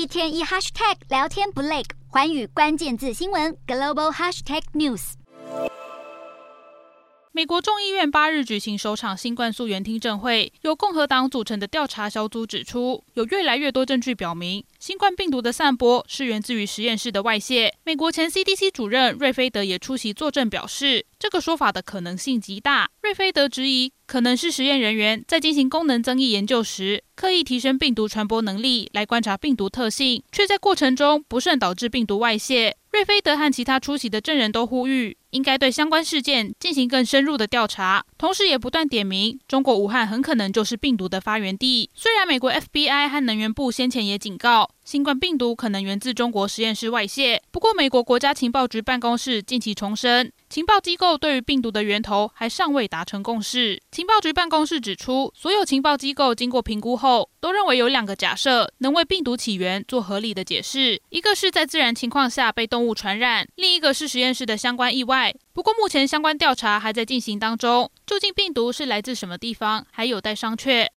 一天一 hashtag 聊天不累，寰宇关键字新闻 global hashtag news。美国众议院八日举行首场新冠溯源听证会，由共和党组成的调查小组指出，有越来越多证据表明，新冠病毒的散播是源自于实验室的外泄。美国前 CDC 主任瑞菲德也出席作证，表示这个说法的可能性极大。瑞菲德质疑，可能是实验人员在进行功能增益研究时，刻意提升病毒传播能力来观察病毒特性，却在过程中不慎导致病毒外泄。瑞菲德和其他出席的证人都呼吁，应该对相关事件进行更深入的调查，同时也不断点名中国武汉很可能就是病毒的发源地。虽然美国 FBI 和能源部先前也警告，新冠病毒可能源自中国实验室外泄，不过美国国家情报局办公室近期重申，情报机构对于病毒的源头还尚未达成共识。情报局办公室指出，所有情报机构经过评估后，都认为有两个假设能为病毒起源做合理的解释：一个是在自然情况下被动物传染，另一个是实验室的相关意外。不过目前相关调查还在进行当中，究竟病毒是来自什么地方，还有待商榷。